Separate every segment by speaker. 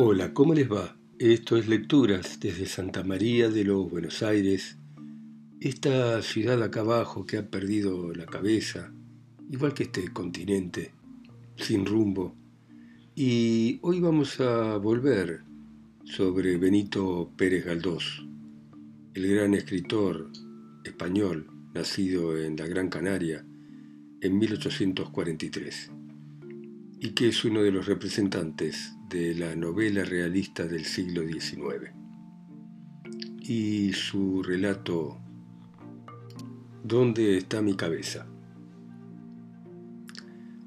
Speaker 1: Hola, ¿cómo les va? Esto es Lecturas desde Santa María de los Buenos Aires, esta ciudad acá abajo que ha perdido la cabeza, igual que este continente, sin rumbo. Y hoy vamos a volver sobre Benito Pérez Galdós, el gran escritor español nacido en la Gran Canaria en 1843 y que es uno de los representantes de la novela realista del siglo XIX. Y su relato ¿Dónde está mi cabeza?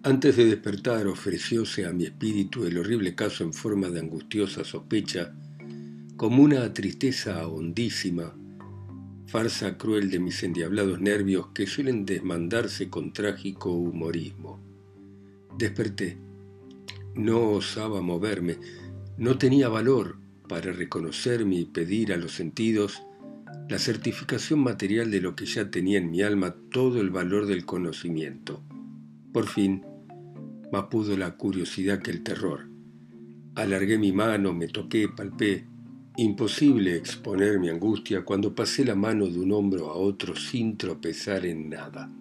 Speaker 1: Antes de despertar ofrecióse a mi espíritu el horrible caso en forma de angustiosa sospecha, como una tristeza hondísima, farsa cruel de mis endiablados nervios que suelen desmandarse con trágico humorismo. Desperté no osaba moverme, no tenía valor para reconocerme y pedir a los sentidos la certificación material de lo que ya tenía en mi alma todo el valor del conocimiento. Por fin, más pudo la curiosidad que el terror. Alargué mi mano, me toqué, palpé. Imposible exponer mi angustia cuando pasé la mano de un hombro a otro sin tropezar en nada.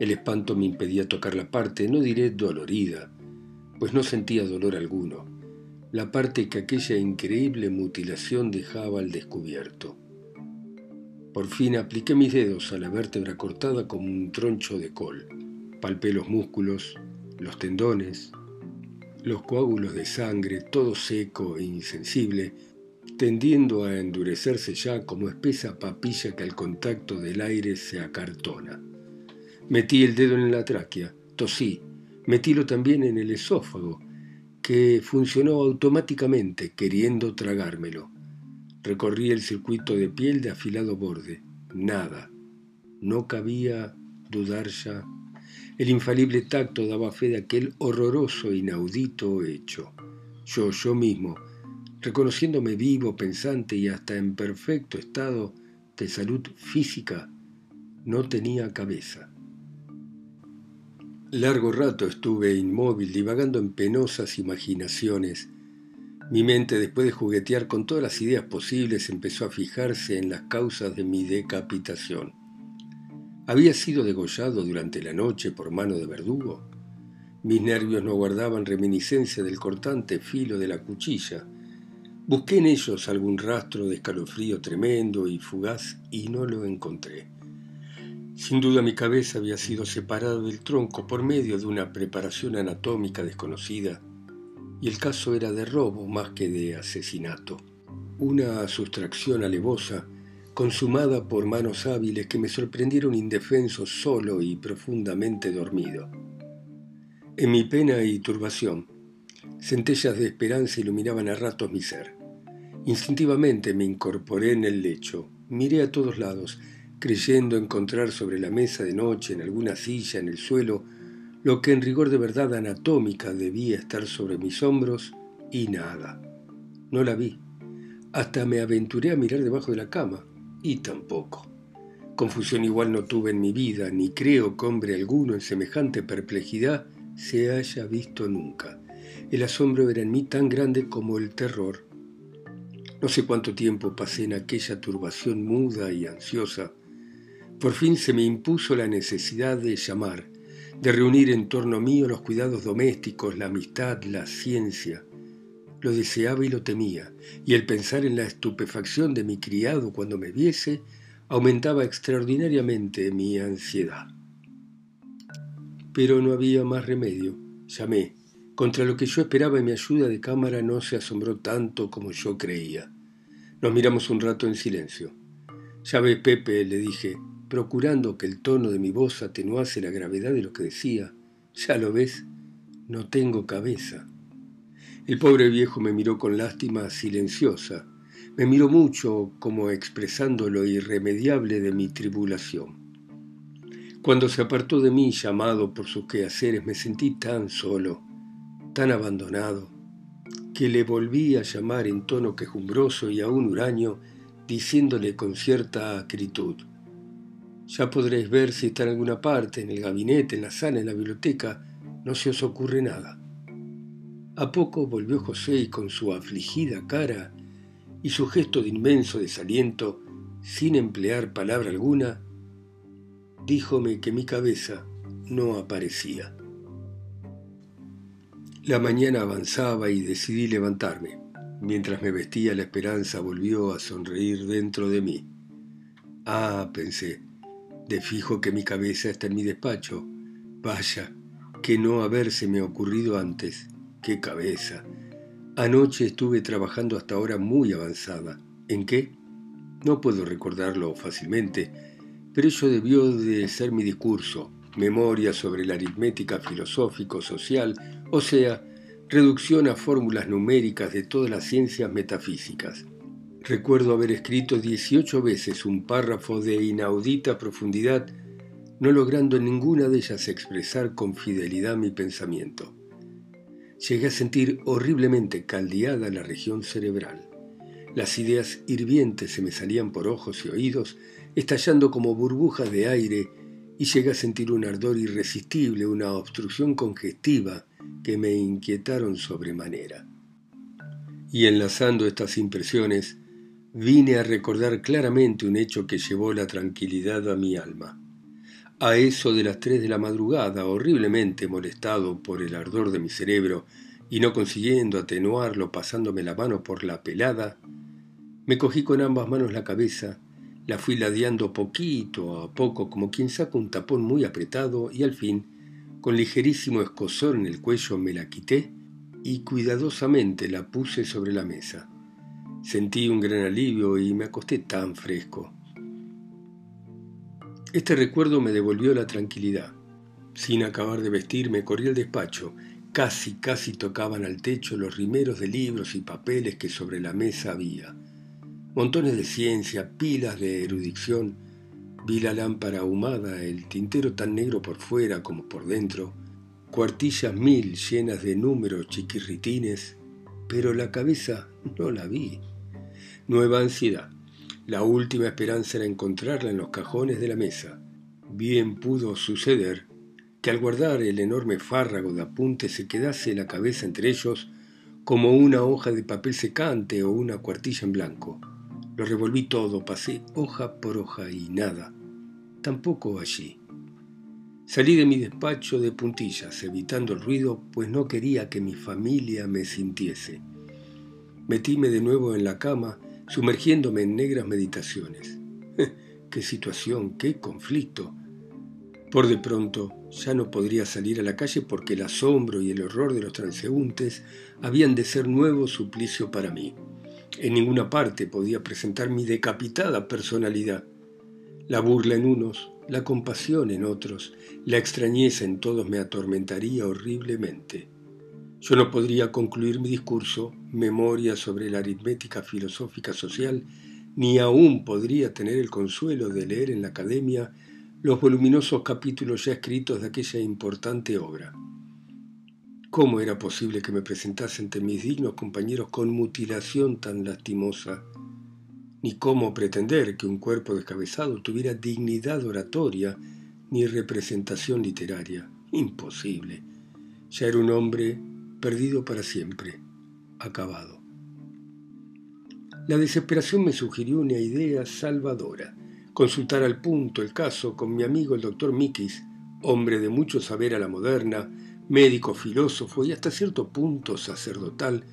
Speaker 1: El espanto me impedía tocar la parte, no diré dolorida, pues no sentía dolor alguno, la parte que aquella increíble mutilación dejaba al descubierto. Por fin apliqué mis dedos a la vértebra cortada como un troncho de col. Palpé los músculos, los tendones, los coágulos de sangre, todo seco e insensible, tendiendo a endurecerse ya como espesa papilla que al contacto del aire se acartona. Metí el dedo en la tráquea, tosí, Metílo también en el esófago, que funcionó automáticamente, queriendo tragármelo. Recorrí el circuito de piel de afilado borde. Nada. No cabía dudar ya. El infalible tacto daba fe de aquel horroroso, inaudito hecho. Yo, yo mismo, reconociéndome vivo, pensante y hasta en perfecto estado de salud física, no tenía cabeza. Largo rato estuve inmóvil, divagando en penosas imaginaciones. Mi mente, después de juguetear con todas las ideas posibles, empezó a fijarse en las causas de mi decapitación. ¿Había sido degollado durante la noche por mano de verdugo? Mis nervios no guardaban reminiscencia del cortante filo de la cuchilla. Busqué en ellos algún rastro de escalofrío tremendo y fugaz y no lo encontré. Sin duda mi cabeza había sido separada del tronco por medio de una preparación anatómica desconocida, y el caso era de robo más que de asesinato. Una sustracción alevosa, consumada por manos hábiles que me sorprendieron indefenso, solo y profundamente dormido. En mi pena y turbación, centellas de esperanza iluminaban a ratos mi ser. Instintivamente me incorporé en el lecho, miré a todos lados, creyendo encontrar sobre la mesa de noche, en alguna silla, en el suelo, lo que en rigor de verdad anatómica debía estar sobre mis hombros, y nada. No la vi. Hasta me aventuré a mirar debajo de la cama, y tampoco. Confusión igual no tuve en mi vida, ni creo que hombre alguno en semejante perplejidad se haya visto nunca. El asombro era en mí tan grande como el terror. No sé cuánto tiempo pasé en aquella turbación muda y ansiosa, por fin se me impuso la necesidad de llamar, de reunir en torno mío los cuidados domésticos, la amistad, la ciencia. Lo deseaba y lo temía, y el pensar en la estupefacción de mi criado cuando me viese aumentaba extraordinariamente mi ansiedad. Pero no había más remedio. Llamé. Contra lo que yo esperaba mi ayuda de cámara no se asombró tanto como yo creía. Nos miramos un rato en silencio. Ya Pepe, le dije, procurando que el tono de mi voz atenuase la gravedad de lo que decía. Ya lo ves, no tengo cabeza. El pobre viejo me miró con lástima silenciosa. Me miró mucho como expresando lo irremediable de mi tribulación. Cuando se apartó de mí, llamado por sus quehaceres, me sentí tan solo, tan abandonado, que le volví a llamar en tono quejumbroso y aún huraño, diciéndole con cierta acritud, ya podréis ver si está en alguna parte, en el gabinete, en la sala, en la biblioteca. No se os ocurre nada. A poco volvió José y con su afligida cara y su gesto de inmenso desaliento, sin emplear palabra alguna, díjome que mi cabeza no aparecía. La mañana avanzaba y decidí levantarme. Mientras me vestía la esperanza volvió a sonreír dentro de mí. Ah, pensé, de fijo que mi cabeza está en mi despacho. Vaya, que no habérseme ocurrido antes. ¡Qué cabeza! Anoche estuve trabajando hasta ahora muy avanzada. ¿En qué? No puedo recordarlo fácilmente, pero ello debió de ser mi discurso, memoria sobre la aritmética filosófico-social, o sea, reducción a fórmulas numéricas de todas las ciencias metafísicas. Recuerdo haber escrito 18 veces un párrafo de inaudita profundidad, no logrando en ninguna de ellas expresar con fidelidad mi pensamiento. Llegué a sentir horriblemente caldeada la región cerebral. Las ideas hirvientes se me salían por ojos y oídos, estallando como burbujas de aire, y llegué a sentir un ardor irresistible, una obstrucción congestiva, que me inquietaron sobremanera. Y enlazando estas impresiones, vine a recordar claramente un hecho que llevó la tranquilidad a mi alma. A eso de las tres de la madrugada, horriblemente molestado por el ardor de mi cerebro y no consiguiendo atenuarlo pasándome la mano por la pelada, me cogí con ambas manos la cabeza, la fui ladeando poquito a poco como quien saca un tapón muy apretado y al fin con ligerísimo escosor en el cuello me la quité y cuidadosamente la puse sobre la mesa. Sentí un gran alivio y me acosté tan fresco. Este recuerdo me devolvió la tranquilidad. Sin acabar de vestirme, corrí al despacho. Casi, casi tocaban al techo los rimeros de libros y papeles que sobre la mesa había. Montones de ciencia, pilas de erudición, Vi la lámpara ahumada, el tintero tan negro por fuera como por dentro, cuartillas mil llenas de números chiquirritines, pero la cabeza no la vi. Nueva ansiedad. La última esperanza era encontrarla en los cajones de la mesa. Bien pudo suceder que al guardar el enorme fárrago de apuntes se quedase la cabeza entre ellos como una hoja de papel secante o una cuartilla en blanco. Lo revolví todo, pasé hoja por hoja y nada tampoco allí. Salí de mi despacho de puntillas, evitando el ruido, pues no quería que mi familia me sintiese. Metíme de nuevo en la cama, sumergiéndome en negras meditaciones. ¡Qué situación, qué conflicto! Por de pronto ya no podría salir a la calle porque el asombro y el horror de los transeúntes habían de ser nuevo suplicio para mí. En ninguna parte podía presentar mi decapitada personalidad. La burla en unos, la compasión en otros, la extrañeza en todos me atormentaría horriblemente. Yo no podría concluir mi discurso, memoria sobre la aritmética filosófica social, ni aún podría tener el consuelo de leer en la academia los voluminosos capítulos ya escritos de aquella importante obra. ¿Cómo era posible que me presentase ante mis dignos compañeros con mutilación tan lastimosa? ni cómo pretender que un cuerpo descabezado tuviera dignidad oratoria ni representación literaria. Imposible. Ya era un hombre perdido para siempre, acabado. La desesperación me sugirió una idea salvadora. Consultar al punto el caso con mi amigo el doctor Mikis, hombre de mucho saber a la moderna, médico, filósofo y hasta cierto punto sacerdotal,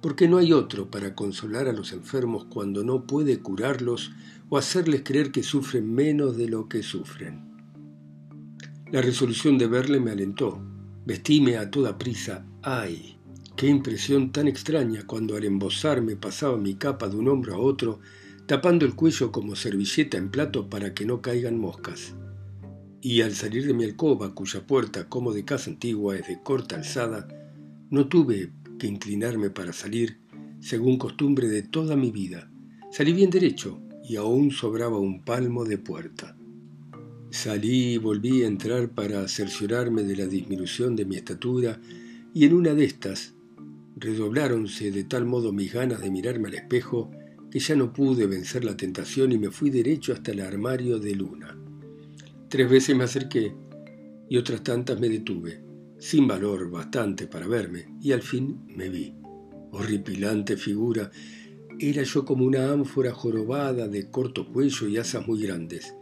Speaker 1: porque no hay otro para consolar a los enfermos cuando no puede curarlos o hacerles creer que sufren menos de lo que sufren. La resolución de verle me alentó. Vestíme a toda prisa. ¡Ay! ¡Qué impresión tan extraña cuando al embosarme pasaba mi capa de un hombro a otro, tapando el cuello como servilleta en plato para que no caigan moscas. Y al salir de mi alcoba, cuya puerta, como de casa antigua, es de corta alzada, no tuve que inclinarme para salir, según costumbre de toda mi vida. Salí bien derecho y aún sobraba un palmo de puerta. Salí y volví a entrar para cerciorarme de la disminución de mi estatura y en una de estas redobláronse de tal modo mis ganas de mirarme al espejo que ya no pude vencer la tentación y me fui derecho hasta el armario de luna. Tres veces me acerqué y otras tantas me detuve. sin valor bastante para verme, y al fin me vi. Horripilante figura, era yo como una ánfora jorobada de corto cuello y asas muy grandes.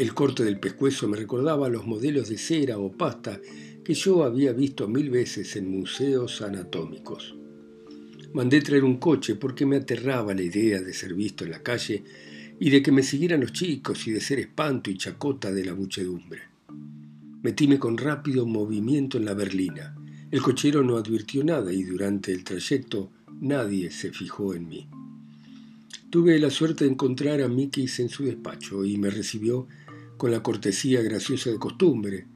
Speaker 1: El corte del pescuezo me recordaba los modelos de cera o pasta que yo había visto mil veces en museos anatómicos. Mandé traer un coche porque me aterraba la idea de ser visto en la calle y de que me siguieran los chicos y de ser espanto y chacota de la muchedumbre. Metíme con rápido movimiento en la berlina. El cochero no advirtió nada y durante el trayecto nadie se fijó en mí. Tuve la suerte de encontrar a Mickey en su despacho y me recibió con la cortesía graciosa de costumbre,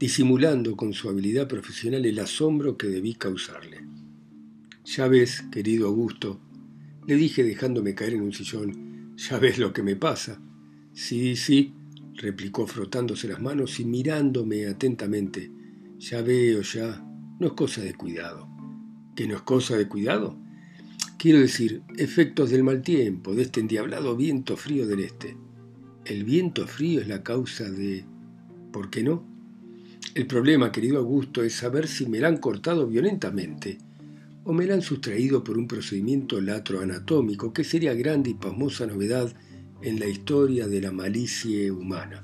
Speaker 1: disimulando con su habilidad profesional el asombro que debí causarle. Ya ves, querido Augusto, le dije dejándome caer en un sillón, ya ves lo que me pasa. Sí, sí, replicó frotándose las manos y mirándome atentamente. Ya veo, ya. No es cosa de cuidado. ¿Que no es cosa de cuidado? Quiero decir, efectos del mal tiempo, de este endiablado viento frío del este. El viento frío es la causa de... ¿Por qué no? El problema, querido Augusto, es saber si me la han cortado violentamente o me la han sustraído por un procedimiento latroanatómico que sería grande y pasmosa novedad en la historia de la malicie humana.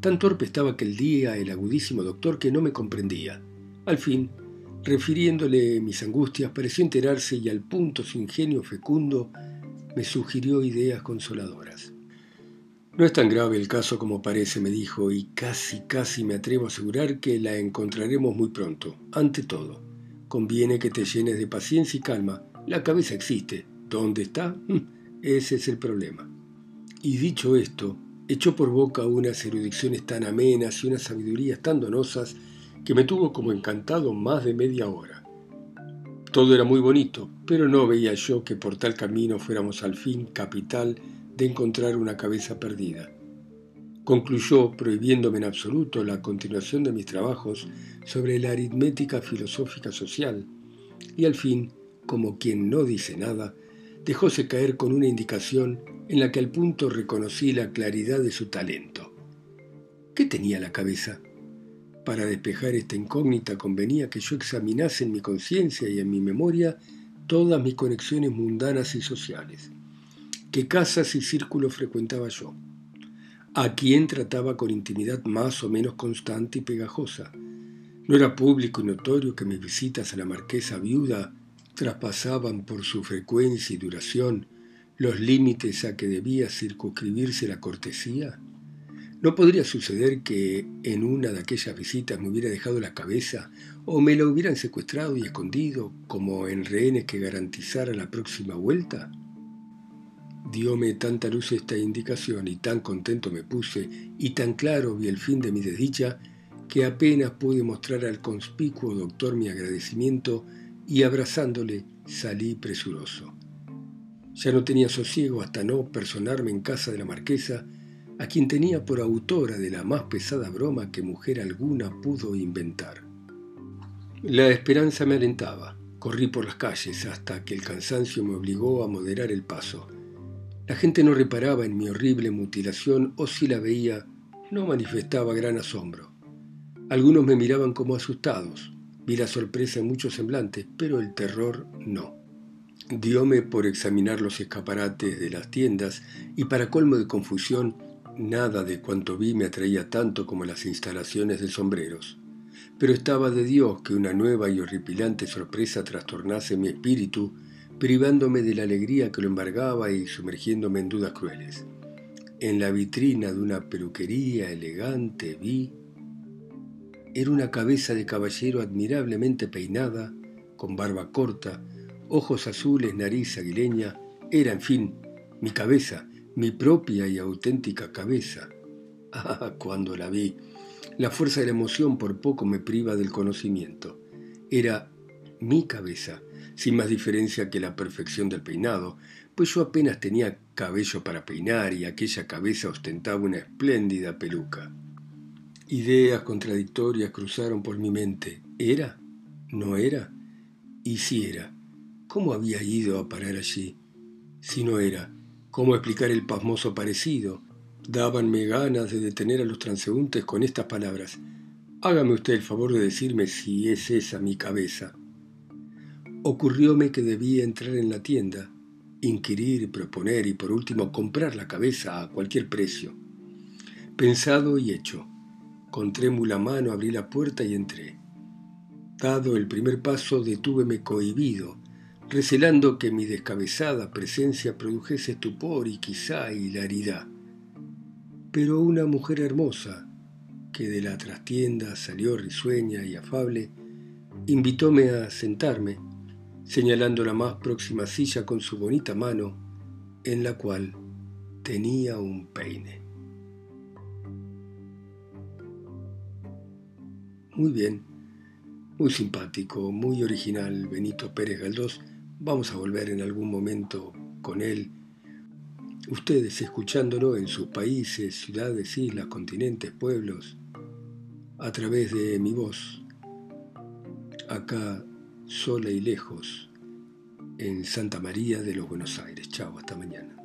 Speaker 1: Tan torpe estaba aquel día el agudísimo doctor que no me comprendía. Al fin, Refiriéndole mis angustias, pareció enterarse y al punto su ingenio fecundo me sugirió ideas consoladoras. No es tan grave el caso como parece, me dijo, y casi, casi me atrevo a asegurar que la encontraremos muy pronto. Ante todo, conviene que te llenes de paciencia y calma. La cabeza existe. ¿Dónde está? Mm, ese es el problema. Y dicho esto, echó por boca unas erudiciones tan amenas y unas sabidurías tan donosas que me tuvo como encantado más de media hora. Todo era muy bonito, pero no veía yo que por tal camino fuéramos al fin capital de encontrar una cabeza perdida. Concluyó prohibiéndome en absoluto la continuación de mis trabajos sobre la aritmética filosófica social, y al fin, como quien no dice nada, dejóse caer con una indicación en la que al punto reconocí la claridad de su talento. ¿Qué tenía la cabeza? Para despejar esta incógnita convenía que yo examinase en mi conciencia y en mi memoria todas mis conexiones mundanas y sociales. ¿Qué casas y círculos frecuentaba yo? ¿A quién trataba con intimidad más o menos constante y pegajosa? No era público y notorio que mis visitas a la marquesa viuda traspasaban por su frecuencia y duración los límites a que debía circunscribirse la cortesía. ¿No podría suceder que en una de aquellas visitas me hubiera dejado la cabeza o me la hubieran secuestrado y escondido como en rehenes que garantizara la próxima vuelta? Dióme tanta luz esta indicación y tan contento me puse y tan claro vi el fin de mi desdicha que apenas pude mostrar al conspicuo doctor mi agradecimiento y abrazándole salí presuroso. Ya no tenía sosiego hasta no personarme en casa de la marquesa a quien tenía por autora de la más pesada broma que mujer alguna pudo inventar. La esperanza me alentaba. Corrí por las calles hasta que el cansancio me obligó a moderar el paso. La gente no reparaba en mi horrible mutilación o si la veía, no manifestaba gran asombro. Algunos me miraban como asustados. Vi la sorpresa en muchos semblantes, pero el terror no. Dióme por examinar los escaparates de las tiendas y para colmo de confusión Nada de cuanto vi me atraía tanto como las instalaciones de sombreros, pero estaba de Dios que una nueva y horripilante sorpresa trastornase mi espíritu, privándome de la alegría que lo embargaba y sumergiéndome en dudas crueles. En la vitrina de una peluquería elegante vi... Era una cabeza de caballero admirablemente peinada, con barba corta, ojos azules, nariz aguileña. Era, en fin, mi cabeza, mi propia y auténtica cabeza. Ah, cuando la vi, la fuerza de la emoción por poco me priva del conocimiento. Era mi cabeza, sin más diferencia que la perfección del peinado, pues yo apenas tenía cabello para peinar y aquella cabeza ostentaba una espléndida peluca. Ideas contradictorias cruzaron por mi mente. ¿Era? ¿No era? ¿Y si era? ¿Cómo había ido a parar allí? Si no era, ¿Cómo explicar el pasmoso parecido? Dábanme ganas de detener a los transeúntes con estas palabras. Hágame usted el favor de decirme si es esa mi cabeza. Ocurrióme que debía entrar en la tienda, inquirir, proponer y por último comprar la cabeza a cualquier precio. Pensado y hecho. Con trémula mano abrí la puerta y entré. Dado el primer paso, detúveme cohibido, recelando que mi descabezada presencia produjese estupor y quizá hilaridad. Pero una mujer hermosa, que de la trastienda salió risueña y afable, invitóme a sentarme, señalando la más próxima silla con su bonita mano, en la cual tenía un peine. Muy bien, muy simpático, muy original Benito Pérez Galdós. Vamos a volver en algún momento con él. Ustedes escuchándolo en sus países, ciudades, islas, continentes, pueblos, a través de mi voz, acá sola y lejos, en Santa María de los Buenos Aires. Chao, hasta mañana.